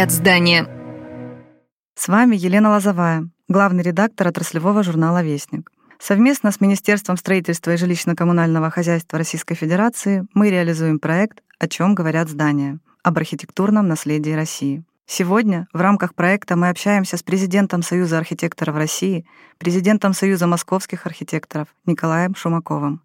говорят здания? С вами Елена Лозовая, главный редактор отраслевого журнала «Вестник». Совместно с Министерством строительства и жилищно-коммунального хозяйства Российской Федерации мы реализуем проект «О чем говорят здания» об архитектурном наследии России. Сегодня в рамках проекта мы общаемся с президентом Союза архитекторов России, президентом Союза московских архитекторов Николаем Шумаковым.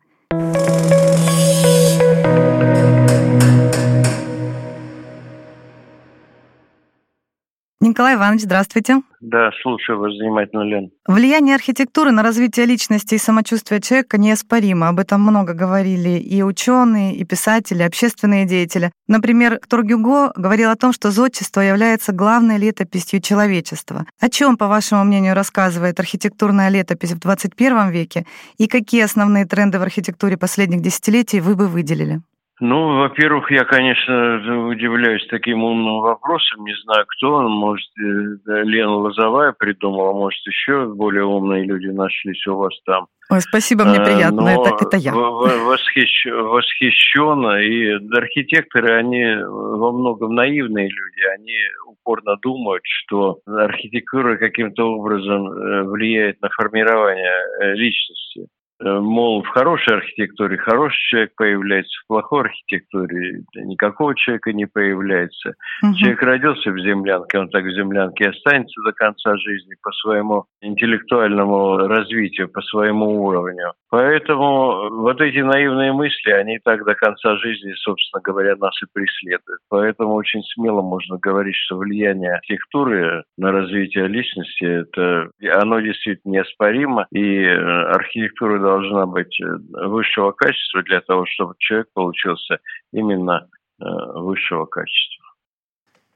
Николай Иванович, здравствуйте. Да, слушаю вас внимательно, Лен. Влияние архитектуры на развитие личности и самочувствия человека неоспоримо. Об этом много говорили и ученые, и писатели, и общественные деятели. Например, Ктор Гюго говорил о том, что зодчество является главной летописью человечества. О чем, по вашему мнению, рассказывает архитектурная летопись в 21 веке и какие основные тренды в архитектуре последних десятилетий вы бы выделили? Ну, во-первых, я, конечно, удивляюсь таким умным вопросом. Не знаю, кто он. Может, э, Лена Лозовая придумала, может, еще более умные люди нашлись у вас там. Ой, спасибо, мне а, приятно. Но это, это я. Восхищ, восхищенно. И архитекторы, они во многом наивные люди. Они упорно думают, что архитектура каким-то образом э, влияет на формирование э, личности. Э, мол, в хорошей архитектуре хороший человек появляется, в плохой архитектуре никакого человека не появляется. Угу. Человек родился в землянке, он так в землянке останется до конца жизни по своему интеллектуальному развитию, по своему уровню. Поэтому вот эти наивные мысли, они так до конца жизни, собственно говоря, нас и преследуют. Поэтому очень смело можно говорить, что влияние архитектуры на развитие личности, это, оно действительно неоспоримо, и э, архитектура должна быть э, высшего качества для того, чтобы человек получился именно э, высшего качества.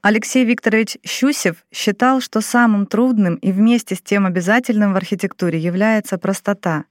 Алексей Викторович Щусев считал, что самым трудным и вместе с тем обязательным в архитектуре является простота.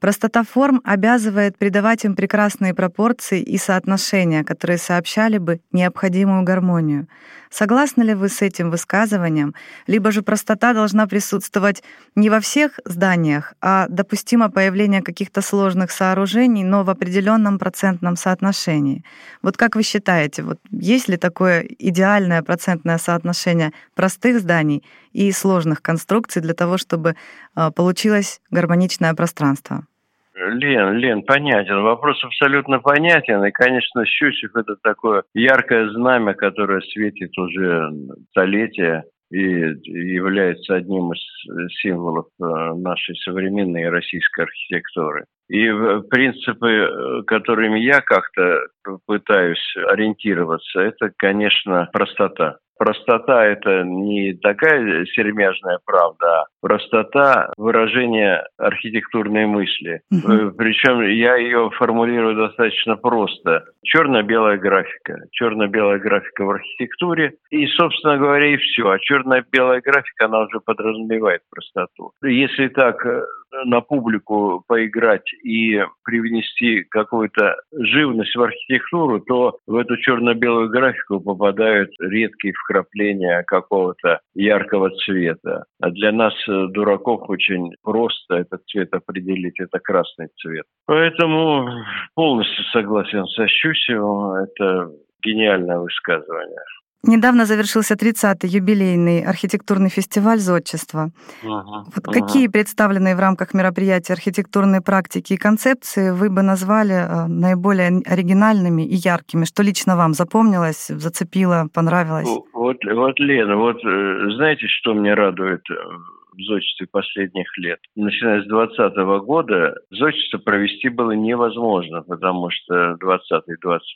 Простота форм обязывает придавать им прекрасные пропорции и соотношения, которые сообщали бы необходимую гармонию. Согласны ли вы с этим высказыванием? Либо же простота должна присутствовать не во всех зданиях, а допустимо появление каких-то сложных сооружений, но в определенном процентном соотношении. Вот как вы считаете, вот есть ли такое идеальное процентное соотношение простых зданий и сложных конструкций для того, чтобы а, получилось гармоничное пространство? Лен, Лен, понятен. Вопрос абсолютно понятен. И, конечно, Щусев – это такое яркое знамя, которое светит уже столетия и является одним из символов э, нашей современной российской архитектуры. И принципы, которыми я как-то пытаюсь ориентироваться, это, конечно, простота. Простота – это не такая сермяжная правда, а простота выражения архитектурной мысли. Uh-huh. Причем я ее формулирую достаточно просто. Черно-белая графика. Черно-белая графика в архитектуре. И, собственно говоря, и все. А черно-белая графика, она уже подразумевает простоту. Если так э, на публику поиграть и привнести какую-то живность в архитектуру, то в эту черно-белую графику попадают редкие вкрапления какого-то яркого цвета. А для нас, э, дураков, очень просто этот цвет определить. Это красный цвет. Поэтому полностью согласен со Щусевым. Это гениальное высказывание. Недавно завершился 30-й юбилейный архитектурный фестиваль «Зодчество». Ага, вот ага. Какие представленные в рамках мероприятия архитектурные практики и концепции вы бы назвали э, наиболее оригинальными и яркими? Что лично вам запомнилось, зацепило, понравилось? Вот, вот Лена, вот э, знаете, что мне радует э, в зодчестве последних лет. Начиная с 2020 года зодчество провести было невозможно, потому что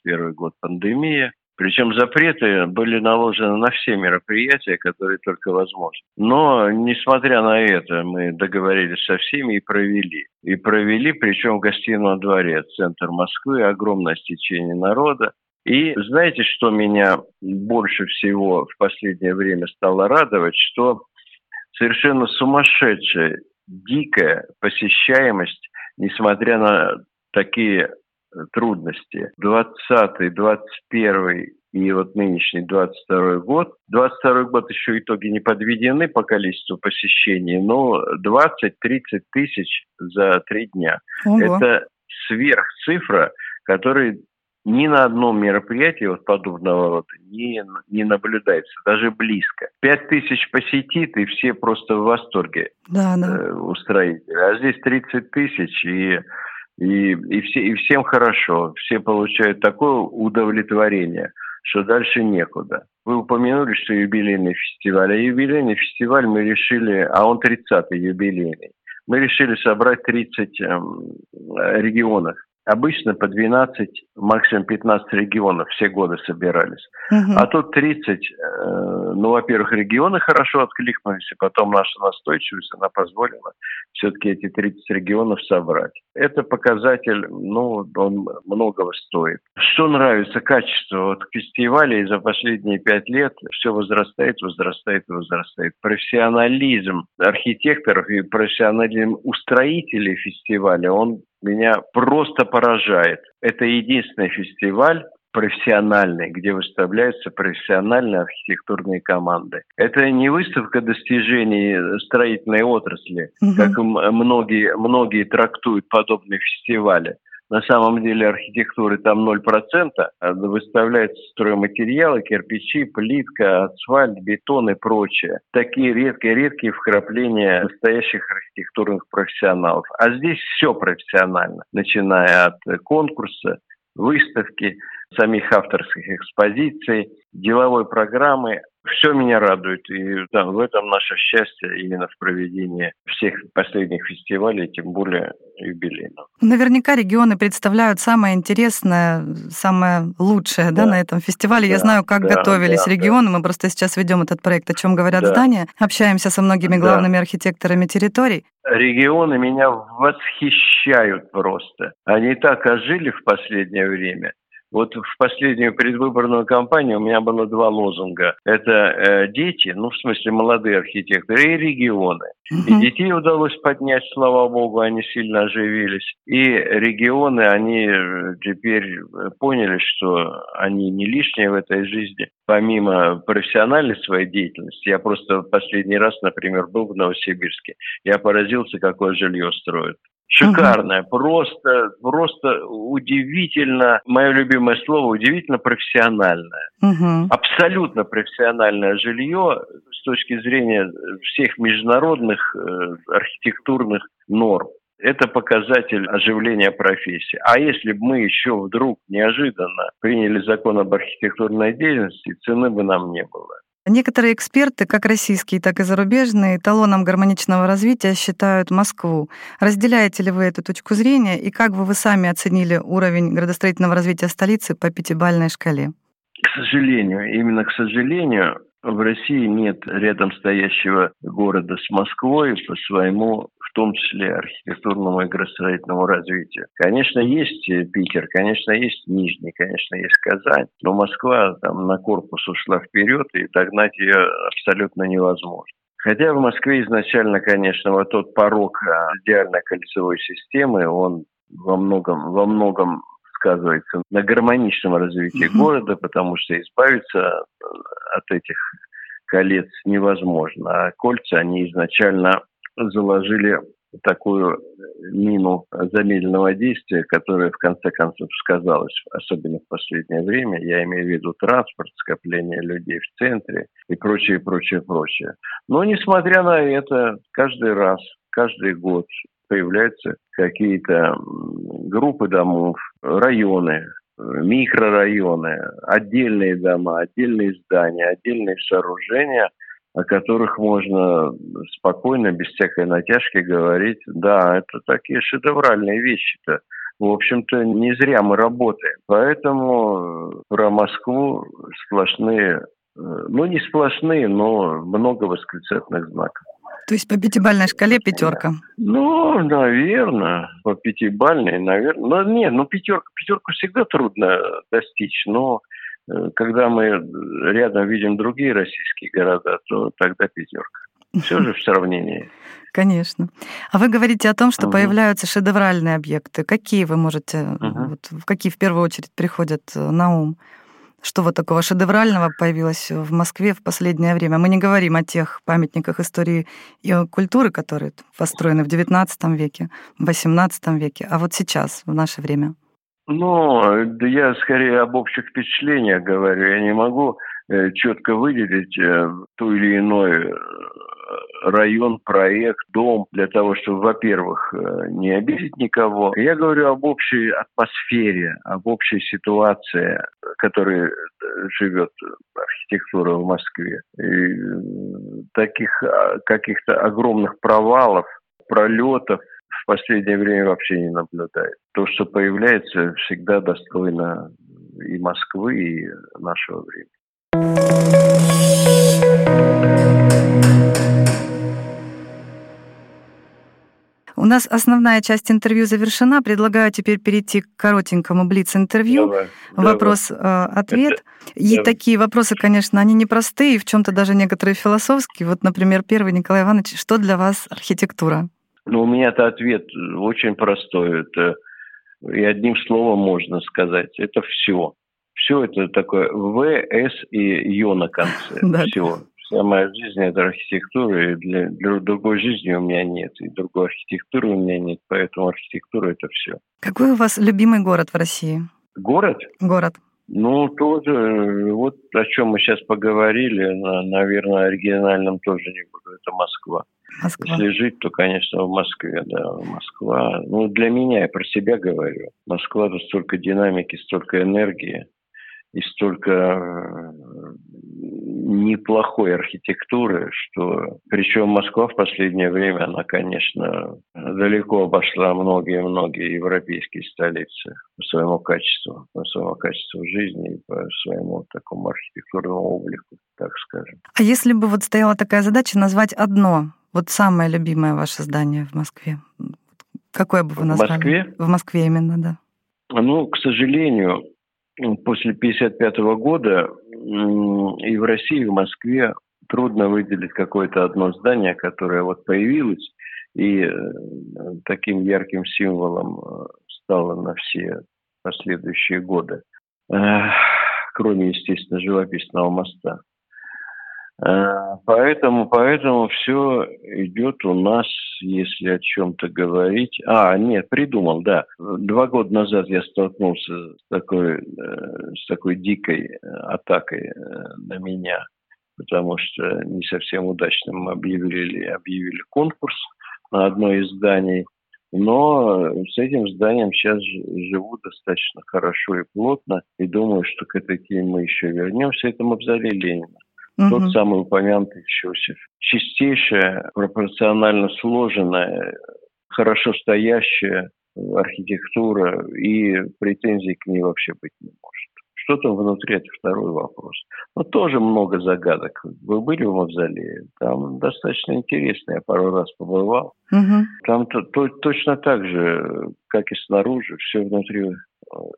2020-2021 год пандемия, причем запреты были наложены на все мероприятия, которые только возможны. Но, несмотря на это, мы договорились со всеми и провели. И провели, причем в гостином дворе, центр Москвы, огромное стечение народа. И знаете, что меня больше всего в последнее время стало радовать, что совершенно сумасшедшая, дикая посещаемость, несмотря на такие трудности. 20 21 и вот нынешний 22 год. 22 год еще итоги не подведены по количеству посещений, но 20-30 тысяч за три дня. Ого. Это сверхцифра, которой ни на одном мероприятии вот подобного рода не, не наблюдается, даже близко. Пять тысяч посетит, и все просто в восторге да, да. Э, устроители. А здесь 30 тысяч, и, и, и, все, и всем хорошо. Все получают такое удовлетворение, что дальше некуда. Вы упомянули, что юбилейный фестиваль. А юбилейный фестиваль мы решили, а он 30-й юбилейный. Мы решили собрать 30 эм, регионов Обычно по 12, максимум 15 регионов все годы собирались. Угу. А тут 30, э, ну, во-первых, регионы хорошо откликнулись, и потом наша настойчивость, она позволила все-таки эти 30 регионов собрать. Это показатель, ну, он многого стоит. Что нравится? Качество. Вот фестивалей за последние пять лет все возрастает, возрастает возрастает. Профессионализм архитекторов и профессионализм устроителей фестиваля, он меня просто поражает. Это единственный фестиваль, профессиональный, где выставляются профессиональные архитектурные команды. Это не выставка достижений строительной отрасли, угу. как многие, многие трактуют подобные фестивали. На самом деле архитектуры там 0%, а выставляются стройматериалы, кирпичи, плитка, асфальт, бетон и прочее. Такие редкие-редкие вкрапления настоящих архитектурных профессионалов. А здесь все профессионально, начиная от конкурса, выставки, самих авторских экспозиций, деловой программы, все меня радует, и да, в этом наше счастье именно в проведении всех последних фестивалей, тем более юбилейных. Наверняка регионы представляют самое интересное, самое лучшее да. Да, на этом фестивале. Да, Я знаю, как да, готовились да, регионы. Да. Мы просто сейчас ведем этот проект «О чем говорят да. здания». Общаемся со многими главными да. архитекторами территорий. Регионы меня восхищают просто. Они так ожили в последнее время. Вот в последнюю предвыборную кампанию у меня было два лозунга. Это э, дети, ну, в смысле, молодые архитекторы, и регионы. Угу. И детей удалось поднять, слава богу, они сильно оживились. И регионы, они э, теперь э, поняли, что они не лишние в этой жизни. Помимо профессиональной своей деятельности, я просто последний раз, например, был в Новосибирске. Я поразился, какое жилье строят. Шикарная, угу. просто, просто удивительно, мое любимое слово, удивительно профессиональное. Угу. Абсолютно профессиональное жилье с точки зрения всех международных э, архитектурных норм. Это показатель оживления профессии. А если бы мы еще вдруг неожиданно приняли закон об архитектурной деятельности, цены бы нам не было. Некоторые эксперты, как российские, так и зарубежные, талоном гармоничного развития считают Москву. Разделяете ли вы эту точку зрения и как бы вы сами оценили уровень градостроительного развития столицы по пятибалльной шкале? К сожалению, именно к сожалению, в России нет рядом стоящего города с Москвой по своему в том числе архитектурному и градостроительному развитию. Конечно, есть Питер, конечно, есть Нижний, конечно, есть Казань, но Москва там на корпус ушла вперед, и догнать ее абсолютно невозможно. Хотя в Москве изначально, конечно, вот тот порог а, идеальной кольцевой системы, он во многом, во многом сказывается на гармоничном развитии mm-hmm. города, потому что избавиться от этих колец невозможно. А кольца, они изначально заложили такую мину замедленного действия, которая в конце концов сказалась, особенно в последнее время. Я имею в виду транспорт, скопление людей в центре и прочее, прочее, прочее. Но несмотря на это, каждый раз, каждый год появляются какие-то группы домов, районы, микрорайоны, отдельные дома, отдельные здания, отдельные сооружения – о которых можно спокойно, без всякой натяжки говорить, да, это такие шедевральные вещи-то. В общем-то, не зря мы работаем. Поэтому про Москву сплошные, э, ну не сплошные, но много восклицательных знаков. То есть по пятибальной шкале пятерка? Ну, наверное, по пятибальной, наверное. Ну, нет, ну пятерка, пятерку всегда трудно достичь, но Э, когда мы рядом видим другие российские города, то тогда пятерка. Все же в сравнении. Конечно. А вы говорите о том, что угу. появляются шедевральные объекты. Какие вы можете, угу. вот, какие в первую очередь приходят э, на ум? Что вот такого шедеврального появилось в Москве в последнее время? Мы не говорим о тех памятниках истории и культуры, которые построены в XIX веке, в XVIII веке, а вот сейчас, в наше время. Ну, да я скорее об общих впечатлениях говорю. Я не могу э, четко выделить э, ту или иной э, район, проект, дом для того, чтобы, во-первых, не обидеть никого. Я говорю об общей атмосфере, об общей ситуации, которой э, живет архитектура в Москве. И таких а, каких-то огромных провалов, пролетов в последнее время вообще не наблюдает. То, что появляется, всегда достойно и Москвы, и нашего времени. У нас основная часть интервью завершена. Предлагаю теперь перейти к коротенькому блиц-интервью. Вопрос-ответ. Э, и давай. такие вопросы, конечно, они непростые, в чем то даже некоторые философские. Вот, например, первый, Николай Иванович, что для вас архитектура? Ну, у меня-то ответ очень простой. Это и одним словом можно сказать. Это все. Все это такое В, С и Ё на конце. Все. Вся моя жизнь – это архитектура, и для, для другой жизни у меня нет, и другой архитектуры у меня нет, поэтому архитектура – это все. Какой у вас любимый город в России? Город? Город. Ну, тоже, вот о чем мы сейчас поговорили, наверное, оригинальном тоже не буду, это Москва. Москва. Если жить, то, конечно, в Москве, да, Москва. Ну, для меня, я про себя говорю. Москва – это столько динамики, столько энергии и столько э, неплохой архитектуры, что причем Москва в последнее время, она, конечно, далеко обошла многие-многие европейские столицы по своему качеству, по своему качеству жизни и по своему такому архитектурному облику, так скажем. А если бы вот стояла такая задача назвать одно, вот самое любимое ваше здание в Москве, какое бы вы назвали? В Москве? В Москве именно, да. Ну, к сожалению, после 1955 года и в России, и в Москве трудно выделить какое-то одно здание, которое вот появилось и э, таким ярким символом э, стало на все последующие годы, кроме, естественно, живописного моста. Э, поэтому, поэтому все идет у нас, если о чем-то говорить. А, нет, придумал, да. Два года назад я столкнулся с такой, э, с такой дикой э, атакой на меня, потому что не совсем удачно мы объявили, объявили конкурс на одно из зданий. Но с этим зданием сейчас живу достаточно хорошо и плотно, и думаю, что к этой теме мы еще вернемся. Это мавзолей Ленина угу. тот самый упомянутый Щусев. Чистейшая, пропорционально сложенная, хорошо стоящая архитектура, и претензий к ней вообще быть не может. Что там внутри, это второй вопрос. Но тоже много загадок. Вы были в мавзолее? Там достаточно интересно. Я пару раз побывал. Угу. Там то, то, точно так же, как и снаружи, все внутри э,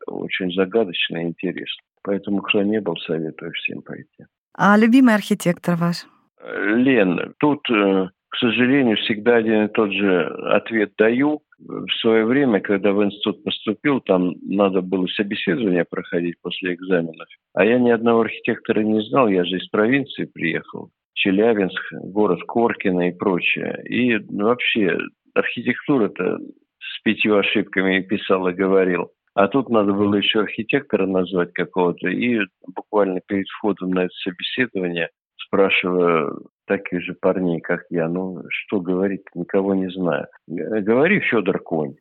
очень загадочно и интересно. Поэтому, кто не был, советую всем пойти. А любимый архитектор ваш? Лен, тут, э, к сожалению, всегда один и тот же ответ даю. В свое время, когда в институт поступил, там надо было собеседование проходить после экзаменов. А я ни одного архитектора не знал, я же из провинции приехал. Челябинск, город Коркино и прочее. И вообще архитектура-то с пятью ошибками писал и говорил. А тут надо было еще архитектора назвать какого-то. И буквально перед входом на это собеседование спрашиваю таких же парней, как я, ну, что говорить, никого не знаю. Говори Федор Конь.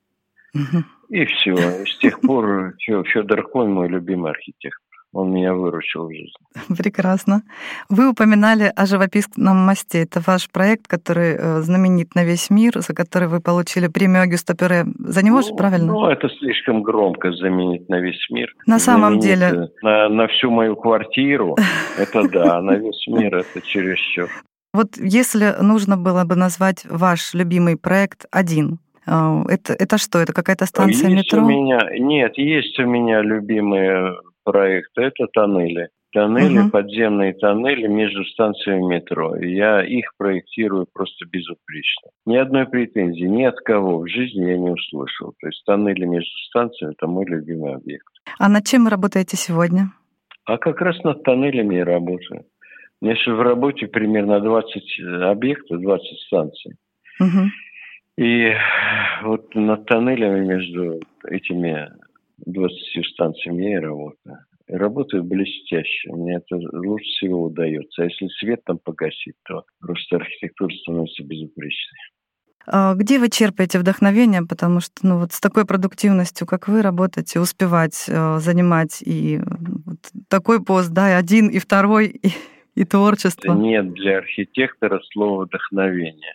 И все. С тех пор Федор Конь мой любимый архитектор. Он меня выручил в жизни. Прекрасно. Вы упоминали о живописном мосте. Это ваш проект, который э, знаменит на весь мир, за который вы получили премию Агюста Пюре. За него ну, же, правильно? Ну, это слишком громко заменить на весь мир. На самом деле. На, на всю мою квартиру, это да, на весь мир это чересчур. Вот если нужно было бы назвать ваш любимый проект один, э, это, это что? Это какая-то станция есть метро? У меня, нет, есть у меня любимые проекта – это тоннели. Тоннели, угу. подземные тоннели между станциями метро. Я их проектирую просто безупречно. Ни одной претензии, ни от кого в жизни я не услышал. То есть тоннели между станциями – это мой любимый объект. А над чем вы работаете сегодня? А как раз над тоннелями я работаю. У меня сейчас в работе примерно 20 объектов, 20 станций. Угу. И вот над тоннелями между этими 20 станциями я и работаю. И работаю блестяще. Мне это лучше всего удается. А если свет там погасить, то просто архитектура становится безупречной. А где вы черпаете вдохновение? Потому что ну, вот с такой продуктивностью, как вы работаете, успевать э, занимать и вот такой пост, да, и один, и второй, и, и творчество. Нет для архитектора слова вдохновение.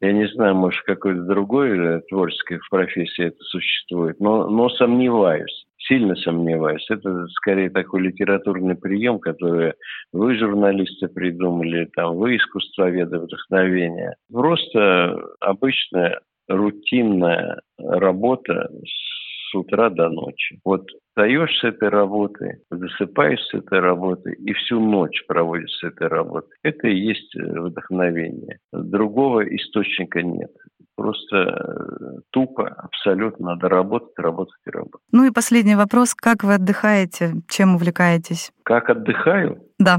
Я не знаю, может, какой-то другой э, творческой профессии это существует, но, но сомневаюсь, сильно сомневаюсь. Это скорее такой литературный прием, который вы, журналисты, придумали, там, вы, искусствоведы, вдохновения. Просто обычная рутинная работа с утра до ночи. Вот встаешь с этой работы, засыпаешь с этой работы и всю ночь проводишь с этой работой. Это и есть э, вдохновение. Другого источника нет. Просто э, тупо, абсолютно надо работать, работать и работать. Ну и последний вопрос. Как вы отдыхаете? Чем увлекаетесь? Как отдыхаю? Да.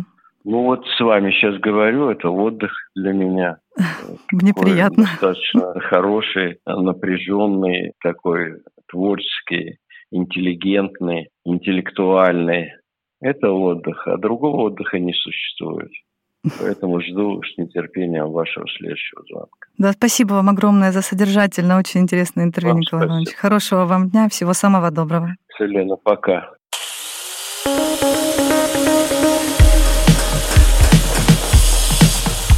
Ну вот с вами сейчас говорю, это отдых для меня. Мне приятно. Достаточно хороший, напряженный, такой творческий интеллигентный, интеллектуальный. Это отдых, а другого отдыха не существует. Поэтому жду с нетерпением вашего следующего звонка. Да, спасибо вам огромное за содержательное, очень интересное интервью, вам Николай спасибо. Иванович. Хорошего вам дня, всего самого доброго. Селена, пока.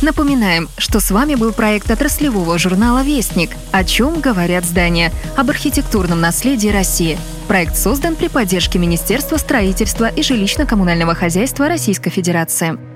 Напоминаем, что с вами был проект отраслевого журнала «Вестник. О чем говорят здания» об архитектурном наследии России. Проект создан при поддержке Министерства строительства и жилищно-коммунального хозяйства Российской Федерации.